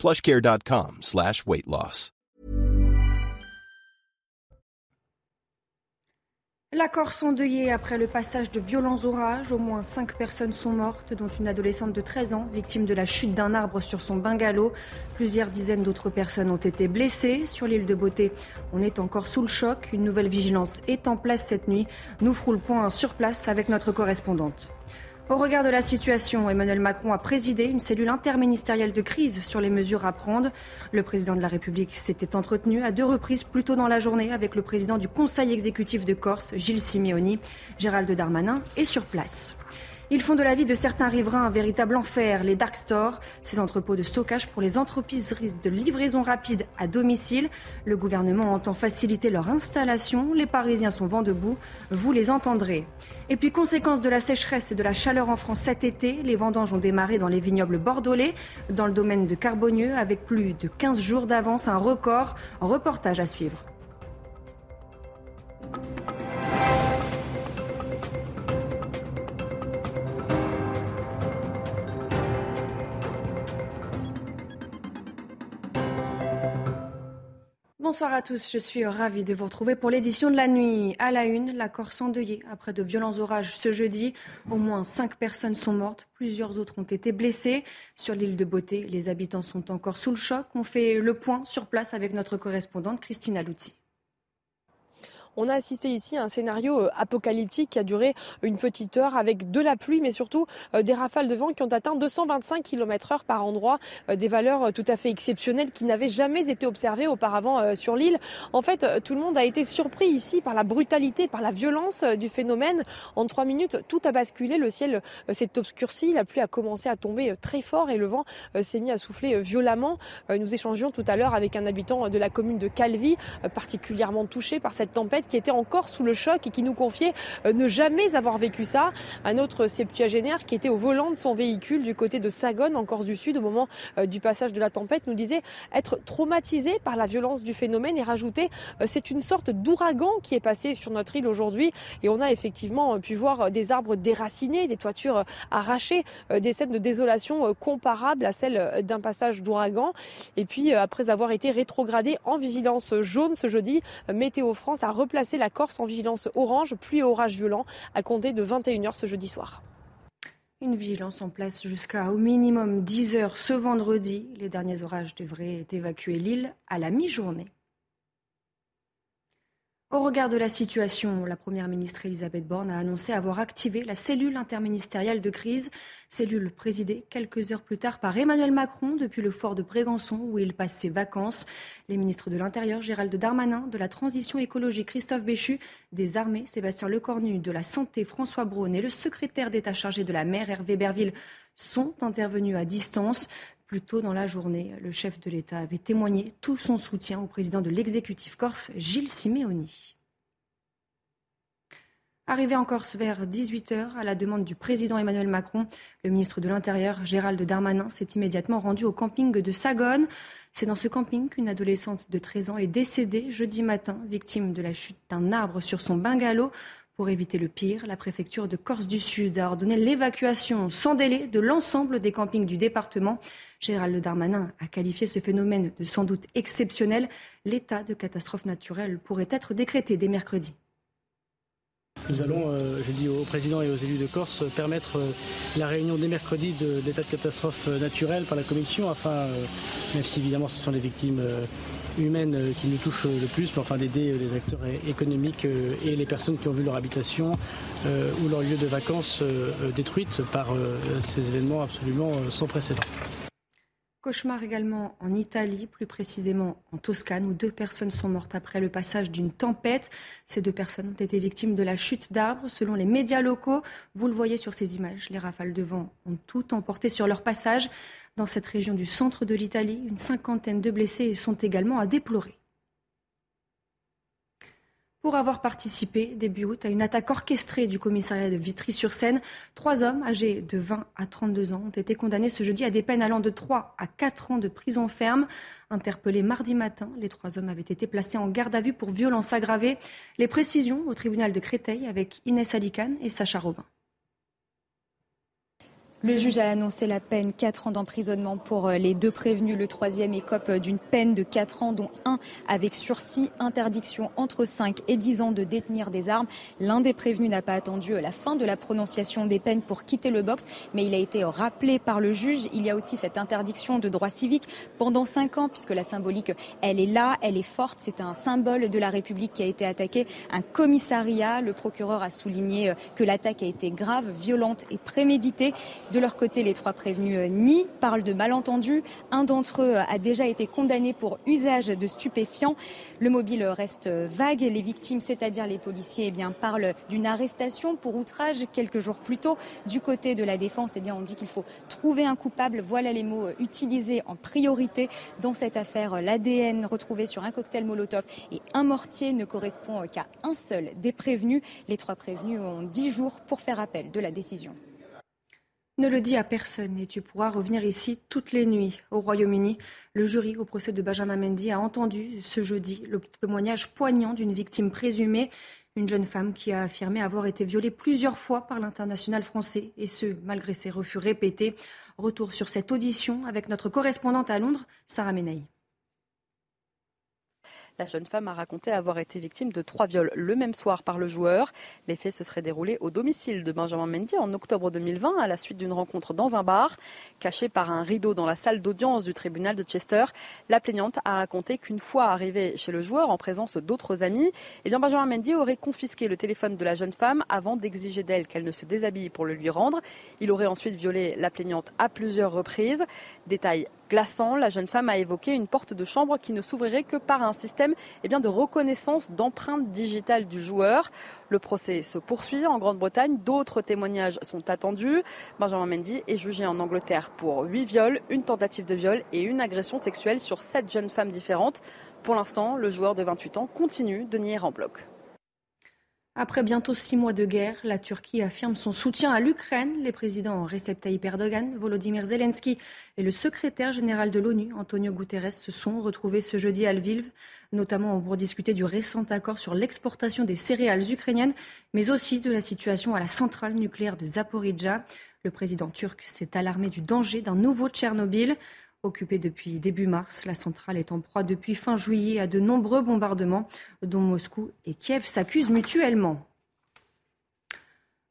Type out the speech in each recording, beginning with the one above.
plushcare.com slash. La Corse après le passage de violents orages. Au moins cinq personnes sont mortes, dont une adolescente de 13 ans, victime de la chute d'un arbre sur son bungalow. Plusieurs dizaines d'autres personnes ont été blessées. Sur l'île de Beauté, on est encore sous le choc. Une nouvelle vigilance est en place cette nuit. Nous ferons le point sur place avec notre correspondante. Au regard de la situation, Emmanuel Macron a présidé une cellule interministérielle de crise sur les mesures à prendre. Le président de la République s'était entretenu à deux reprises plus tôt dans la journée avec le président du Conseil exécutif de Corse, Gilles Simeoni. Gérald Darmanin est sur place. Ils font de la vie de certains riverains un véritable enfer. Les dark stores, ces entrepôts de stockage pour les entreprises de livraison rapide à domicile. Le gouvernement entend faciliter leur installation. Les Parisiens sont vent debout. Vous les entendrez. Et puis, conséquence de la sécheresse et de la chaleur en France cet été, les vendanges ont démarré dans les vignobles bordelais, dans le domaine de Carbonieux, avec plus de 15 jours d'avance, un record. Reportage à suivre. Bonsoir à tous, je suis ravie de vous retrouver pour l'édition de la nuit. À la une, la Corse endeuillée après de violents orages ce jeudi. Au moins cinq personnes sont mortes, plusieurs autres ont été blessées. Sur l'île de Beauté, les habitants sont encore sous le choc. On fait le point sur place avec notre correspondante Christina Luzzi. On a assisté ici à un scénario euh, apocalyptique qui a duré une petite heure avec de la pluie, mais surtout euh, des rafales de vent qui ont atteint 225 km heure par endroit, euh, des valeurs tout à fait exceptionnelles qui n'avaient jamais été observées auparavant sur l'île. En fait, tout le monde a été surpris ici par la brutalité, par la violence du phénomène. En trois minutes, tout a basculé, le ciel s'est obscurci, la pluie a commencé à tomber très fort et le vent s'est mis à souffler violemment. Nous échangions tout à l'heure avec un habitant de la commune de Calvi, particulièrement touché par cette tempête qui était encore sous le choc et qui nous confiait euh, ne jamais avoir vécu ça. Un autre septuagénaire qui était au volant de son véhicule du côté de Sagone, en Corse du Sud, au moment euh, du passage de la tempête, nous disait être traumatisé par la violence du phénomène et rajouter euh, c'est une sorte d'ouragan qui est passé sur notre île aujourd'hui et on a effectivement pu voir des arbres déracinés, des toitures arrachées, des scènes de désolation comparables à celles d'un passage d'ouragan. Et puis après avoir été rétrogradé en vigilance jaune ce jeudi, Météo France a replacer la Corse en vigilance orange, pluie et orage violent, à compter de 21h ce jeudi soir. Une vigilance en place jusqu'à au minimum 10 heures ce vendredi. Les derniers orages devraient évacuer l'île à la mi-journée. Au regard de la situation, la Première ministre Elisabeth Borne a annoncé avoir activé la cellule interministérielle de crise, cellule présidée quelques heures plus tard par Emmanuel Macron depuis le fort de Brégançon où il passe ses vacances. Les ministres de l'Intérieur Gérald Darmanin, de la Transition écologique Christophe Béchu, des Armées Sébastien Lecornu, de la Santé François Braun et le secrétaire d'État chargé de la mer Hervé Berville sont intervenus à distance. Plus tôt dans la journée, le chef de l'État avait témoigné tout son soutien au président de l'exécutif corse, Gilles Simeoni. Arrivé en Corse vers 18h, à la demande du président Emmanuel Macron, le ministre de l'Intérieur, Gérald Darmanin, s'est immédiatement rendu au camping de Sagone. C'est dans ce camping qu'une adolescente de 13 ans est décédée jeudi matin, victime de la chute d'un arbre sur son bungalow. Pour éviter le pire, la préfecture de Corse du Sud a ordonné l'évacuation sans délai de l'ensemble des campings du département. Gérald Darmanin a qualifié ce phénomène de sans doute exceptionnel. L'état de catastrophe naturelle pourrait être décrété dès mercredi. Nous allons, euh, je dis au président et aux élus de Corse, permettre euh, la réunion dès mercredi de, l'état de catastrophe naturelle par la commission, afin, euh, même si évidemment ce sont les victimes humaines euh, qui nous touchent le plus, mais enfin d'aider euh, les acteurs économiques euh, et les personnes qui ont vu leur habitation ou leur lieu de vacances détruites par ces événements absolument sans précédent. Cauchemar également en Italie, plus précisément en Toscane, où deux personnes sont mortes après le passage d'une tempête. Ces deux personnes ont été victimes de la chute d'arbres. Selon les médias locaux, vous le voyez sur ces images, les rafales de vent ont tout emporté sur leur passage. Dans cette région du centre de l'Italie, une cinquantaine de blessés sont également à déplorer pour avoir participé début août à une attaque orchestrée du commissariat de Vitry-sur-Seine. Trois hommes âgés de 20 à 32 ans ont été condamnés ce jeudi à des peines allant de 3 à 4 ans de prison ferme. Interpellés mardi matin, les trois hommes avaient été placés en garde à vue pour violence aggravée. Les précisions au tribunal de Créteil avec Inès Alicane et Sacha Robin. Le juge a annoncé la peine 4 ans d'emprisonnement pour euh, les deux prévenus. Le troisième écope euh, d'une peine de 4 ans, dont un avec sursis, interdiction entre 5 et 10 ans de détenir des armes. L'un des prévenus n'a pas attendu euh, la fin de la prononciation des peines pour quitter le box, mais il a été rappelé par le juge. Il y a aussi cette interdiction de droit civique pendant 5 ans, puisque la symbolique, elle est là, elle est forte. C'est un symbole de la République qui a été attaqué. Un commissariat, le procureur a souligné que l'attaque a été grave, violente et préméditée. De leur côté, les trois prévenus euh, nient, parlent de malentendus. Un d'entre eux a déjà été condamné pour usage de stupéfiants. Le mobile reste vague. Les victimes, c'est-à-dire les policiers, eh parlent d'une arrestation pour outrage quelques jours plus tôt. Du côté de la défense, eh bien, on dit qu'il faut trouver un coupable. Voilà les mots utilisés en priorité dans cette affaire. L'ADN retrouvé sur un cocktail Molotov et un mortier ne correspond qu'à un seul des prévenus. Les trois prévenus ont dix jours pour faire appel de la décision. Ne le dis à personne et tu pourras revenir ici toutes les nuits. Au Royaume-Uni, le jury au procès de Benjamin Mendy a entendu ce jeudi le témoignage poignant d'une victime présumée, une jeune femme qui a affirmé avoir été violée plusieurs fois par l'international français, et ce, malgré ses refus répétés. Retour sur cette audition avec notre correspondante à Londres, Sarah Menaï. La jeune femme a raconté avoir été victime de trois viols le même soir par le joueur. Les faits se seraient déroulés au domicile de Benjamin Mendy en octobre 2020 à la suite d'une rencontre dans un bar. Cachée par un rideau dans la salle d'audience du tribunal de Chester, la plaignante a raconté qu'une fois arrivée chez le joueur en présence d'autres amis, eh bien Benjamin Mendy aurait confisqué le téléphone de la jeune femme avant d'exiger d'elle qu'elle ne se déshabille pour le lui rendre. Il aurait ensuite violé la plaignante à plusieurs reprises. Détail glaçant, la jeune femme a évoqué une porte de chambre qui ne s'ouvrirait que par un système eh de reconnaissance d'empreintes digitales du joueur. Le procès se poursuit en Grande-Bretagne. D'autres témoignages sont attendus. Benjamin Mendy est jugé en Angleterre pour 8 viols, une tentative de viol et une agression sexuelle sur 7 jeunes femmes différentes. Pour l'instant, le joueur de 28 ans continue de nier en bloc. Après bientôt six mois de guerre, la Turquie affirme son soutien à l'Ukraine. Les présidents Recep Tayyip Erdogan, Volodymyr Zelensky et le secrétaire général de l'ONU, Antonio Guterres, se sont retrouvés ce jeudi à Lviv, notamment pour discuter du récent accord sur l'exportation des céréales ukrainiennes, mais aussi de la situation à la centrale nucléaire de Zaporizhzhia. Le président turc s'est alarmé du danger d'un nouveau Tchernobyl. Occupée depuis début mars, la centrale est en proie depuis fin juillet à de nombreux bombardements dont Moscou et Kiev s'accusent mutuellement.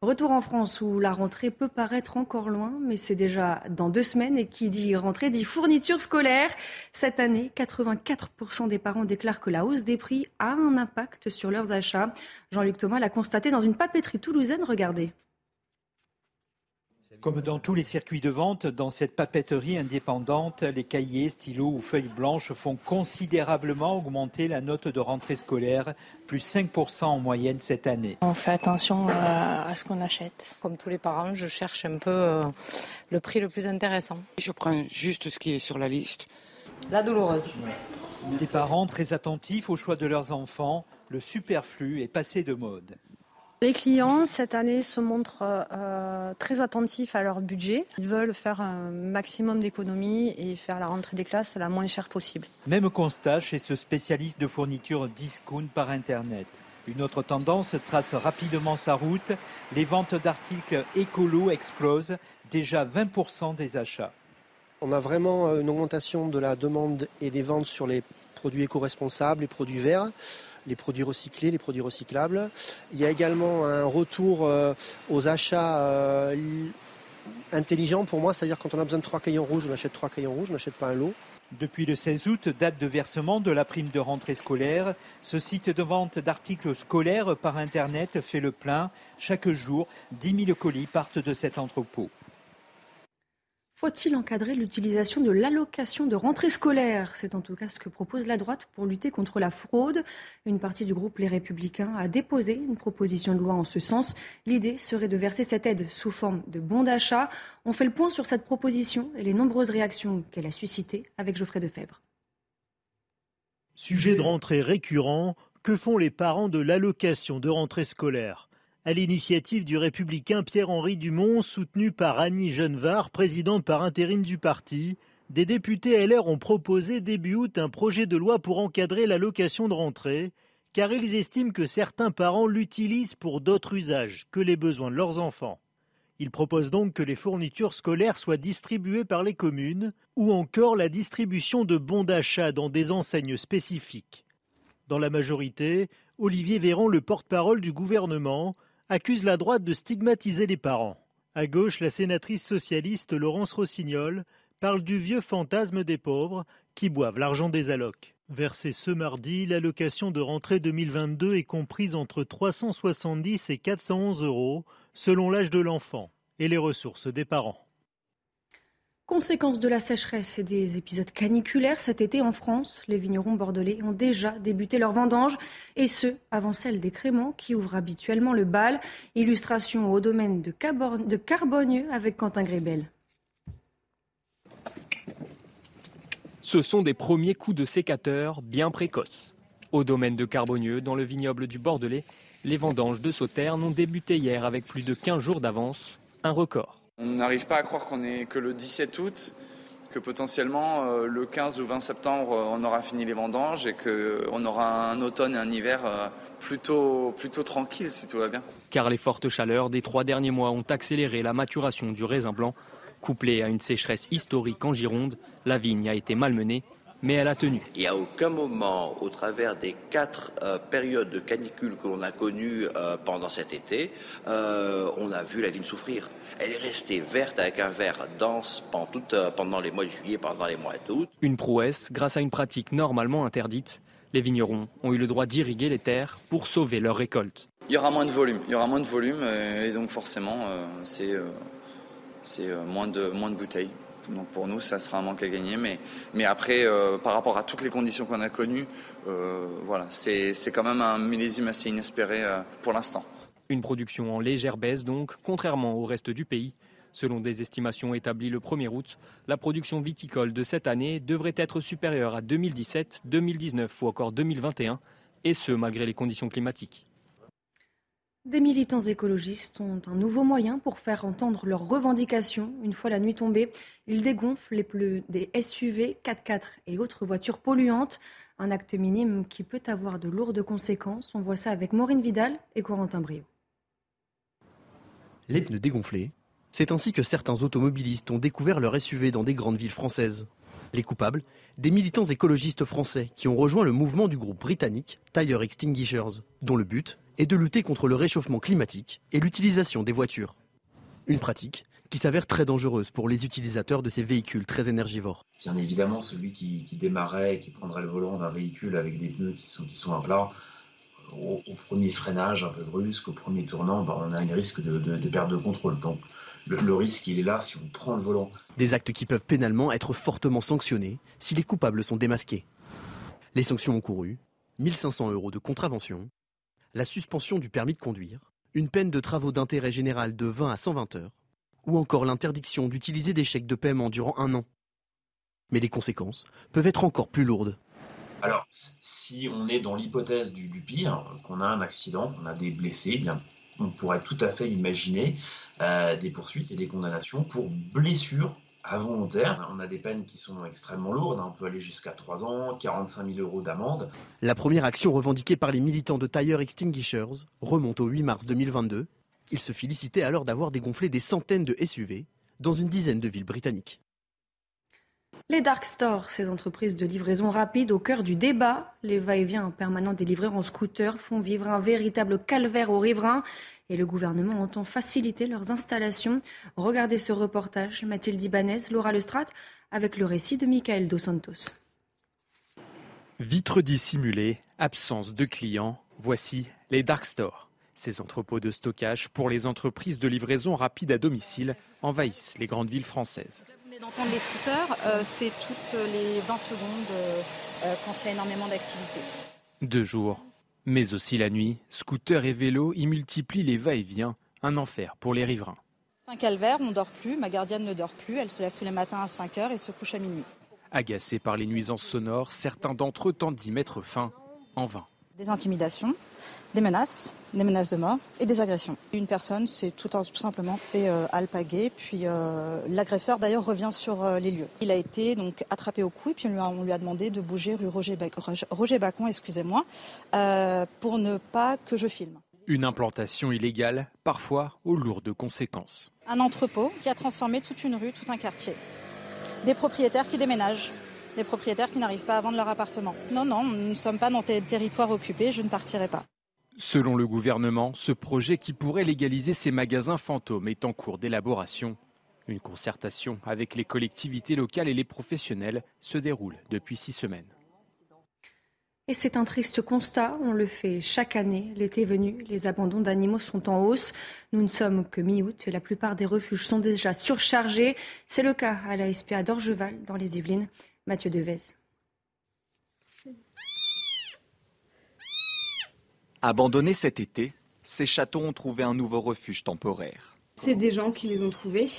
Retour en France où la rentrée peut paraître encore loin, mais c'est déjà dans deux semaines et qui dit rentrée dit fourniture scolaire. Cette année, 84% des parents déclarent que la hausse des prix a un impact sur leurs achats. Jean-Luc Thomas l'a constaté dans une papeterie toulousaine. Regardez. Comme dans tous les circuits de vente, dans cette papeterie indépendante, les cahiers, stylos ou feuilles blanches font considérablement augmenter la note de rentrée scolaire, plus 5% en moyenne cette année. On fait attention à ce qu'on achète. Comme tous les parents, je cherche un peu euh, le prix le plus intéressant. Je prends juste ce qui est sur la liste. La douloureuse. Des parents très attentifs au choix de leurs enfants, le superflu est passé de mode. Les clients, cette année, se montrent euh, très attentifs à leur budget. Ils veulent faire un maximum d'économies et faire la rentrée des classes la moins chère possible. Même constat chez ce spécialiste de fourniture discount par Internet. Une autre tendance trace rapidement sa route. Les ventes d'articles écolo explosent, déjà 20% des achats. On a vraiment une augmentation de la demande et des ventes sur les produits éco-responsables, les produits verts les produits recyclés, les produits recyclables. Il y a également un retour euh, aux achats euh, intelligents pour moi, c'est-à-dire quand on a besoin de trois crayons rouges, on achète trois crayons rouges, on n'achète pas un lot. Depuis le 16 août, date de versement de la prime de rentrée scolaire, ce site de vente d'articles scolaires par Internet fait le plein. Chaque jour, 10 000 colis partent de cet entrepôt. Faut-il encadrer l'utilisation de l'allocation de rentrée scolaire? C'est en tout cas ce que propose la droite pour lutter contre la fraude. Une partie du groupe Les Républicains a déposé une proposition de loi en ce sens. L'idée serait de verser cette aide sous forme de bons d'achat. On fait le point sur cette proposition et les nombreuses réactions qu'elle a suscitées avec Geoffrey Defebvre. Sujet de rentrée récurrent, que font les parents de l'allocation de rentrée scolaire? À l'initiative du républicain Pierre-Henri Dumont, soutenu par Annie Genevard, présidente par intérim du parti, des députés LR ont proposé début août un projet de loi pour encadrer l'allocation de rentrée, car ils estiment que certains parents l'utilisent pour d'autres usages que les besoins de leurs enfants. Ils proposent donc que les fournitures scolaires soient distribuées par les communes, ou encore la distribution de bons d'achat dans des enseignes spécifiques. Dans la majorité, Olivier Véran, le porte-parole du gouvernement, accuse la droite de stigmatiser les parents. À gauche, la sénatrice socialiste Laurence Rossignol parle du vieux fantasme des pauvres qui boivent l'argent des allocs. Versée ce mardi, l'allocation de rentrée 2022 est comprise entre 370 et 411 euros selon l'âge de l'enfant et les ressources des parents. Conséquence de la sécheresse et des épisodes caniculaires cet été en France, les vignerons bordelais ont déjà débuté leur vendange, et ce, avant celle des créments qui ouvrent habituellement le bal. Illustration au domaine de, Carbonieux avec Quentin Grébel. Ce sont des premiers coups de sécateur bien précoces. Au domaine de Carbonieux, dans le vignoble du Bordelais, les vendanges de Sauterne ont débuté hier avec plus de 15 jours d'avance, un record. On n'arrive pas à croire qu'on est que le 17 août, que potentiellement euh, le 15 ou 20 septembre, euh, on aura fini les vendanges et qu'on aura un automne et un hiver euh, plutôt, plutôt tranquille si tout va bien. Car les fortes chaleurs des trois derniers mois ont accéléré la maturation du raisin blanc. Couplée à une sécheresse historique en Gironde, la vigne a été malmenée mais elle a tenu. Il n'y a aucun moment, au travers des quatre euh, périodes de canicule que l'on a connues euh, pendant cet été, euh, on a vu la vigne souffrir. Elle est restée verte avec un vert dense pendant, pendant les mois de juillet, pendant les mois d'août. Une prouesse grâce à une pratique normalement interdite. Les vignerons ont eu le droit d'irriguer les terres pour sauver leur récolte. Il y aura moins de volume, il y aura moins de volume et donc forcément c'est moins de, moins de bouteilles. Donc pour nous, ça sera un manque à gagner. Mais, après, euh, par rapport à toutes les conditions qu'on a connues, euh, voilà, c'est quand même un millésime assez inespéré euh, pour l'instant. Une production en légère baisse donc, contrairement au reste du pays. Selon des estimations établies le 1er août, la production viticole de cette année devrait être supérieure à 2017, 2019 ou encore 2021, et ce malgré les conditions climatiques. Des militants écologistes ont un nouveau moyen pour faire entendre leurs revendications. Une fois la nuit tombée, ils dégonflent les pneus des SUV, 4x4 et autres voitures polluantes. Un acte minime qui peut avoir de lourdes conséquences. On voit ça avec Maureen Vidal et Corentin Brio. Les pneus dégonflés, c'est ainsi que certains automobilistes ont découvert leur SUV dans des grandes villes françaises. Les coupables, des militants écologistes français qui ont rejoint le mouvement du groupe britannique Tire Extinguishers, dont le but et de lutter contre le réchauffement climatique et l'utilisation des voitures. Une pratique qui s'avère très dangereuse pour les utilisateurs de ces véhicules très énergivores. Bien évidemment, celui qui, démarrait et qui prendrait le volant d'un véhicule avec des pneus qui sont, qui sont à plat, au, premier freinage un peu brusque, au premier tournant, ben, on a un risque de, de, perte de contrôle. Donc le, le, risque, il est là si on prend le volant. Des actes qui peuvent pénalement être fortement sanctionnés si les coupables sont démasqués. Les sanctions encourues 1500 euros de contravention la suspension du permis de conduire, une peine de travaux d'intérêt général de 20 à 120 heures, ou encore l'interdiction d'utiliser des chèques de paiement durant un an. Mais les conséquences peuvent être encore plus lourdes. Alors, si on est dans l'hypothèse du, pire, qu'on a un accident, qu'on a des blessés, eh on pourrait tout à fait imaginer euh, des poursuites et des condamnations pour blessures involontaire. On a des peines qui sont extrêmement lourdes, on peut aller jusqu'à 3 ans, 45 000 euros d'amende. La première action revendiquée par les militants de Tire Extinguishers remonte au 8 mars 2022. Ils se félicitaient alors d'avoir dégonflé des centaines de SUV dans une dizaine de villes britanniques. Les dark stores, ces entreprises de livraison rapide au cœur du débat, les va-et-vient permanents des livreurs en scooter font vivre un véritable calvaire aux riverains et le gouvernement entend faciliter leurs installations. Regardez ce reportage, Mathilde Ibanez, Laura Lestrade, avec le récit de Michael Dos Santos. Vitres dissimulées, absence de clients, voici les dark stores. Ces entrepôts de stockage pour les entreprises de livraison rapide à domicile envahissent les grandes villes françaises. D'entendre les scooters, euh, c'est toutes les 20 secondes euh, euh, quand il y a énormément d'activité. Deux jours, mais aussi la nuit, scooters et vélos y multiplient les va-et-vient, un enfer pour les riverains. C'est un calvaire, on ne dort plus, ma gardienne ne dort plus, elle se lève tous les matins à 5 heures et se couche à minuit. Agacés par les nuisances sonores, certains d'entre eux tentent d'y mettre fin, en vain. Des intimidations, des menaces, des menaces de mort et des agressions. Une personne s'est tout, tout, simplement fait euh, alpaguer, puis euh, l'agresseur d'ailleurs revient sur euh, les lieux. Il a été donc attrapé au cou et puis on lui a, on lui a demandé de bouger rue Roger, Roger Bacon, excusez-moi, pour ne pas que je filme. Une implantation illégale, parfois aux lourdes conséquences. Un entrepôt qui a transformé toute une rue, tout un quartier. Des propriétaires qui déménagent, des propriétaires qui n'arrivent pas à vendre leur appartement. Non, non, nous ne sommes pas dans des territoires occupés, je ne partirai pas. Selon le gouvernement, ce projet qui pourrait légaliser ces magasins fantômes est en cours d'élaboration. Une concertation avec les collectivités locales et les professionnels se déroule depuis six semaines. Et c'est un triste constat, on le fait chaque année. L'été venu, les abandons d'animaux sont en hausse. Nous ne sommes que mi-août et la plupart des refuges sont déjà surchargés. C'est le cas à la SPA d'Orgeval, dans les Yvelines. Mathieu Devez. Abandonnés cet été, ces chatons ont trouvé un nouveau refuge temporaire. C'est des gens qui les ont trouvés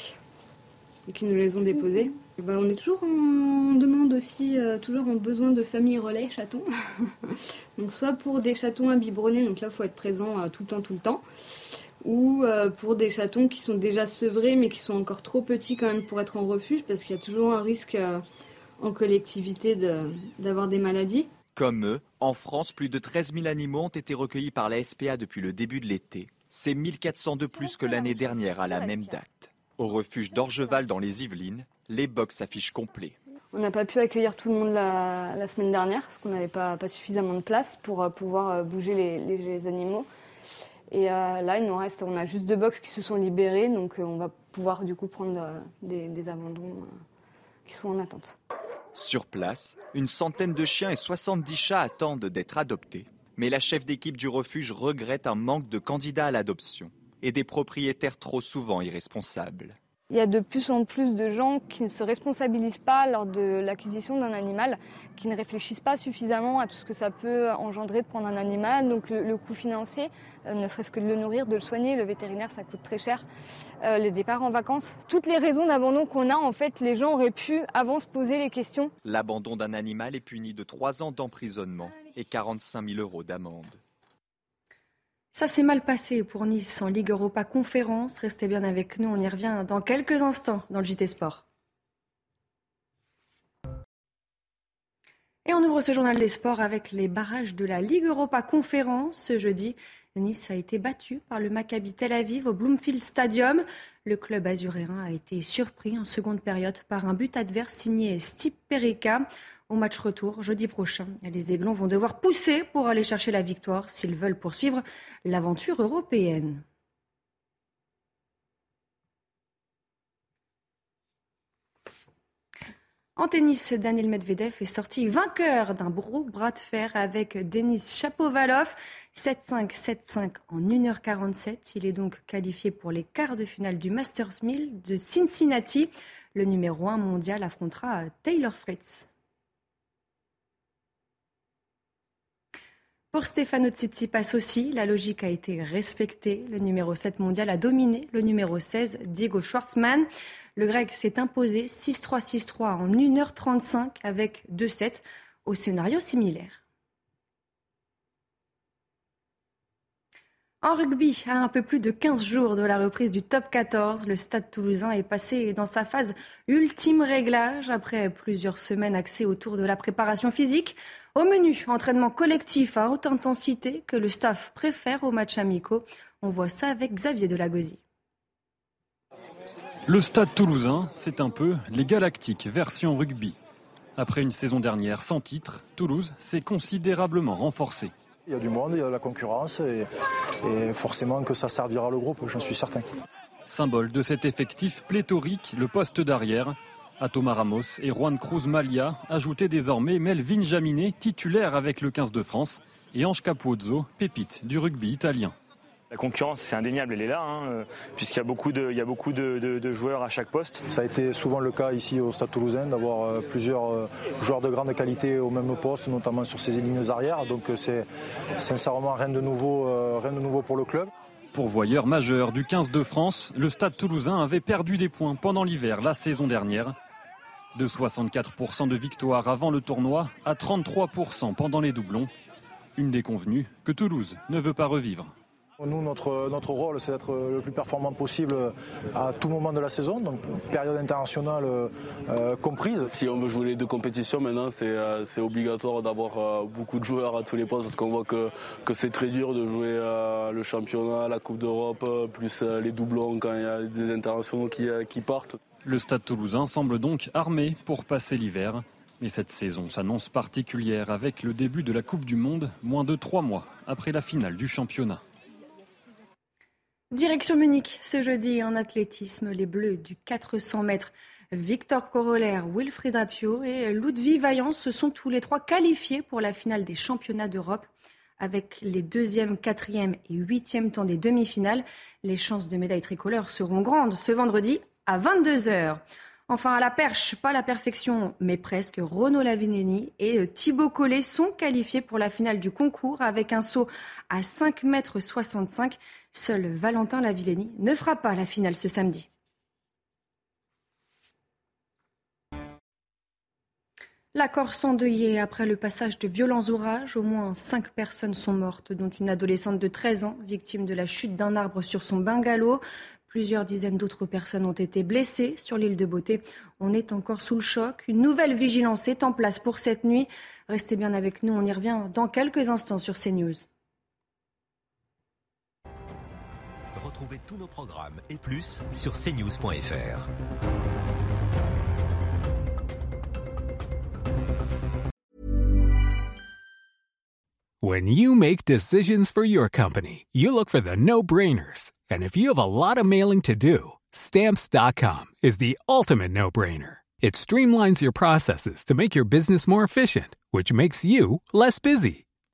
et qui nous les ont déposés. Ben, on est toujours en demande aussi, euh, toujours en besoin de familles relais chatons. donc soit pour des chatons à biberonner, donc là il faut être présent euh, tout le temps, tout le temps, ou euh, pour des chatons qui sont déjà sevrés mais qui sont encore trop petits quand même pour être en refuge parce qu'il y a toujours un risque euh, en collectivité d'avoir de, des maladies. Comme eux, en France, plus de 13 000 animaux ont été recueillis par la SPA depuis le début de l'été. C'est 1400 de plus que l'année dernière à la même date. Au refuge d'Orgeval dans les Yvelines, les box s'affichent complets. On n'a pas pu accueillir tout le monde la, semaine dernière parce qu'on n'avait pas, suffisamment de place pour euh, pouvoir bouger les, animaux. Et euh, là, il nous reste, on a juste deux box qui se sont libérées, donc euh, on va pouvoir du coup prendre euh, des, abandons qui sont en attente. Sur place, une centaine de chiens et 70 chats attendent d'être adoptés. Mais la chef d'équipe du refuge regrette un manque de candidats à l'adoption et des propriétaires trop souvent irresponsables. Il y a de plus en plus de gens qui ne se responsabilisent pas lors de l'acquisition d'un animal, qui ne réfléchissent pas suffisamment à tout ce que ça peut engendrer de prendre un animal. Donc le, coût financier, euh, ne serait-ce que de le nourrir, de le soigner, le vétérinaire, ça coûte très cher. Euh, les départs en vacances, toutes les raisons d'abandon qu'on a, en fait, les gens auraient pu avant se poser les questions. L'abandon d'un animal est puni de 3 ans d'emprisonnement et 45 000 euros d'amende. Ça s'est mal passé pour Nice en Ligue Europa Conférence. Restez bien avec nous, on y revient dans quelques instants dans le JT Sport. Et on ouvre ce journal des sports avec les barrages de la Ligue Europa Conférence. Ce jeudi, Nice a été battu par le Maccabi Tel Aviv au Bloomfield Stadium. Le club azuréen a été surpris en seconde période par un but adverse signé Steve Perica. Au match retour, jeudi prochain, les Aiglons vont devoir pousser pour aller chercher la victoire s'ils veulent poursuivre l'aventure européenne. En tennis, Daniel Medvedev est sorti vainqueur d'un gros bras de fer avec Denis Chapovalov. 7-5, 7-5 en 1h47. Il est donc qualifié pour les quarts de finale du Masters 1000 de Cincinnati. Le numéro 1 mondial affrontera Taylor Fritz. Pour Stefano Tsitsipas aussi, la logique a été respectée. Le numéro 7 mondial a dominé le numéro 16, Diego Schwartzmann. Le grec s'est imposé 6-3, 6-3 en 1h35 avec 2-7 au scénario similaire. En rugby, à un peu plus de 15 jours de la reprise du top 14, le stade toulousain est passé dans sa phase ultime réglage après plusieurs semaines axées autour de la préparation physique. Au menu, entraînement collectif à haute intensité que le staff préfère aux matchs amicaux. On voit ça avec Xavier Delagozie. Le stade toulousain, c'est un peu les Galactiques version rugby. Après une saison dernière sans titre, Toulouse s'est considérablement renforcé. Il y a du monde, il y a de la concurrence et, forcément que ça servira le groupe, j'en suis certain. Symbole de cet effectif pléthorique, le poste d'arrière, à Thomas Ramos et Juan Cruz Malia, ajouté désormais Melvin Jaminet, titulaire avec le 15 de France, et Ange Capuzzo, pépite du rugby italien. La concurrence, c'est indéniable, elle est là, hein, puisqu'il y a beaucoup, de, il y a beaucoup de, joueurs à chaque poste. Ça a été souvent le cas ici au Stade Toulousain d'avoir plusieurs joueurs de grande qualité au même poste, notamment sur ces lignes arrières. Donc c'est sincèrement rien de nouveau, rien de nouveau pour le club. Pourvoyeur majeur du 15 de France, le Stade toulousain avait perdu des points pendant l'hiver la saison dernière. De 64% de victoires avant le tournoi à 33% pendant les doublons. Une déconvenue que Toulouse ne veut pas revivre. Nous, notre, notre rôle, c'est d'être le plus performant possible à tout moment de la saison, donc période internationale euh, comprise. Si on veut jouer les deux compétitions, maintenant, c'est euh, obligatoire d'avoir euh, beaucoup de joueurs à tous les postes, parce qu'on voit que, que c'est très dur de jouer le championnat, la Coupe d'Europe, plus les doublons quand il y a des internationaux qui, qui partent. Le stade toulousain semble donc armé pour passer l'hiver. Mais cette saison s'annonce particulière avec le début de la Coupe du Monde, moins de trois mois après la finale du championnat. Direction Munich, ce jeudi en athlétisme, les Bleus du 400 mètres. Victor Corollaire, Wilfried Apio et Ludwig Vaillant se sont tous les trois qualifiés pour la finale des championnats d'Europe. Avec les deuxième, quatrième et huitième temps des demi-finales, les chances de médaille tricolore seront grandes ce vendredi à 22h. Enfin, à la perche, pas la perfection, mais presque, Renaud Lavineni et Thibaut Collet sont qualifiés pour la finale du concours avec un saut à 5,65 mètres. Seul Valentin Lavilleni ne fera pas la finale ce samedi. La Corse endeuillée après le passage de violents orages. Au moins cinq personnes sont mortes, dont une adolescente de 13 ans, victime de la chute d'un arbre sur son bungalow. Plusieurs dizaines d'autres personnes ont été blessées sur l'île de Beauté. On est encore sous le choc. Une nouvelle vigilance est en place pour cette nuit. Restez bien avec nous, on y revient dans quelques instants sur CNews. Retrouvez tous nos programmes et plus sur cnews.fr. When you make decisions for your company, you look for the no-brainers. And if you have a lot of mailing to do, stamps.com is the ultimate no-brainer. It streamlines your processes to make your business more efficient, which makes you less busy.